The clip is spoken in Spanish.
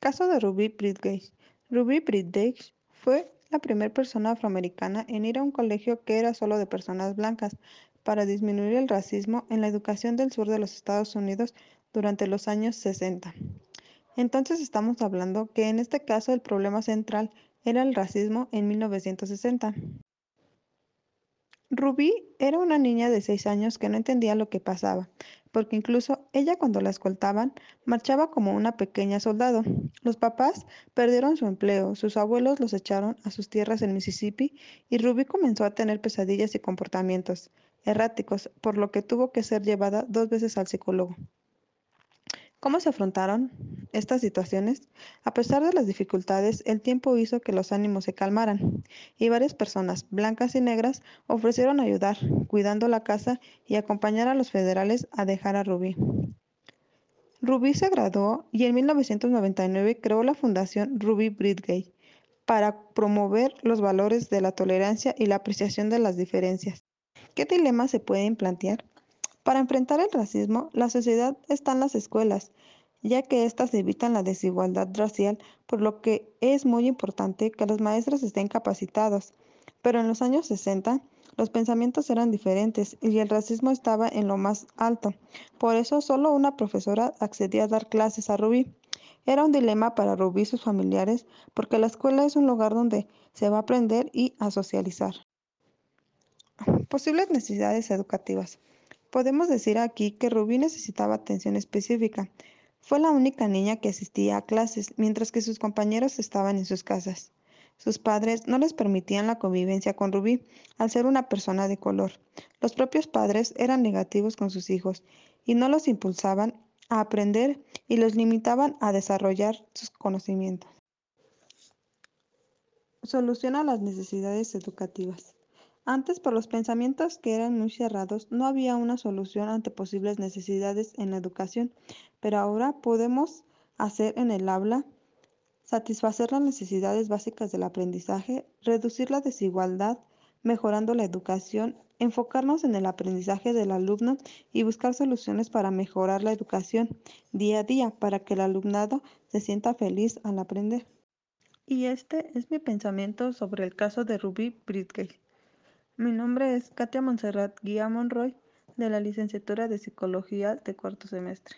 Caso de Ruby Bridgate. Ruby Bridgate fue la primera persona afroamericana en ir a un colegio que era solo de personas blancas para disminuir el racismo en la educación del sur de los Estados Unidos durante los años 60. Entonces estamos hablando que en este caso el problema central era el racismo en 1960. Ruby era una niña de seis años que no entendía lo que pasaba, porque incluso ella cuando la escoltaban marchaba como una pequeña soldado. Los papás perdieron su empleo, sus abuelos los echaron a sus tierras en Mississippi y Ruby comenzó a tener pesadillas y comportamientos erráticos, por lo que tuvo que ser llevada dos veces al psicólogo. ¿Cómo se afrontaron estas situaciones? A pesar de las dificultades, el tiempo hizo que los ánimos se calmaran, y varias personas, blancas y negras, ofrecieron ayudar, cuidando la casa y acompañar a los federales a dejar a Rubí. Rubí se graduó y en 1999 creó la Fundación Ruby Bridgate para promover los valores de la tolerancia y la apreciación de las diferencias. ¿Qué dilemas se pueden plantear? Para enfrentar el racismo, la sociedad está en las escuelas, ya que éstas evitan la desigualdad racial, por lo que es muy importante que los maestros estén capacitados. Pero en los años 60, los pensamientos eran diferentes y el racismo estaba en lo más alto. Por eso solo una profesora accedía a dar clases a Rubí. Era un dilema para Rubí y sus familiares porque la escuela es un lugar donde se va a aprender y a socializar. Posibles necesidades educativas. Podemos decir aquí que Rubí necesitaba atención específica. Fue la única niña que asistía a clases, mientras que sus compañeros estaban en sus casas. Sus padres no les permitían la convivencia con Rubí al ser una persona de color. Los propios padres eran negativos con sus hijos y no los impulsaban a aprender y los limitaban a desarrollar sus conocimientos. Soluciona las necesidades educativas. Antes, por los pensamientos que eran muy cerrados, no había una solución ante posibles necesidades en la educación, pero ahora podemos hacer en el habla satisfacer las necesidades básicas del aprendizaje, reducir la desigualdad, mejorando la educación, enfocarnos en el aprendizaje del alumno y buscar soluciones para mejorar la educación día a día para que el alumnado se sienta feliz al aprender. Y este es mi pensamiento sobre el caso de Ruby Bridgate. Mi nombre es Katia Montserrat Guía Monroy, de la licenciatura de Psicología de cuarto semestre.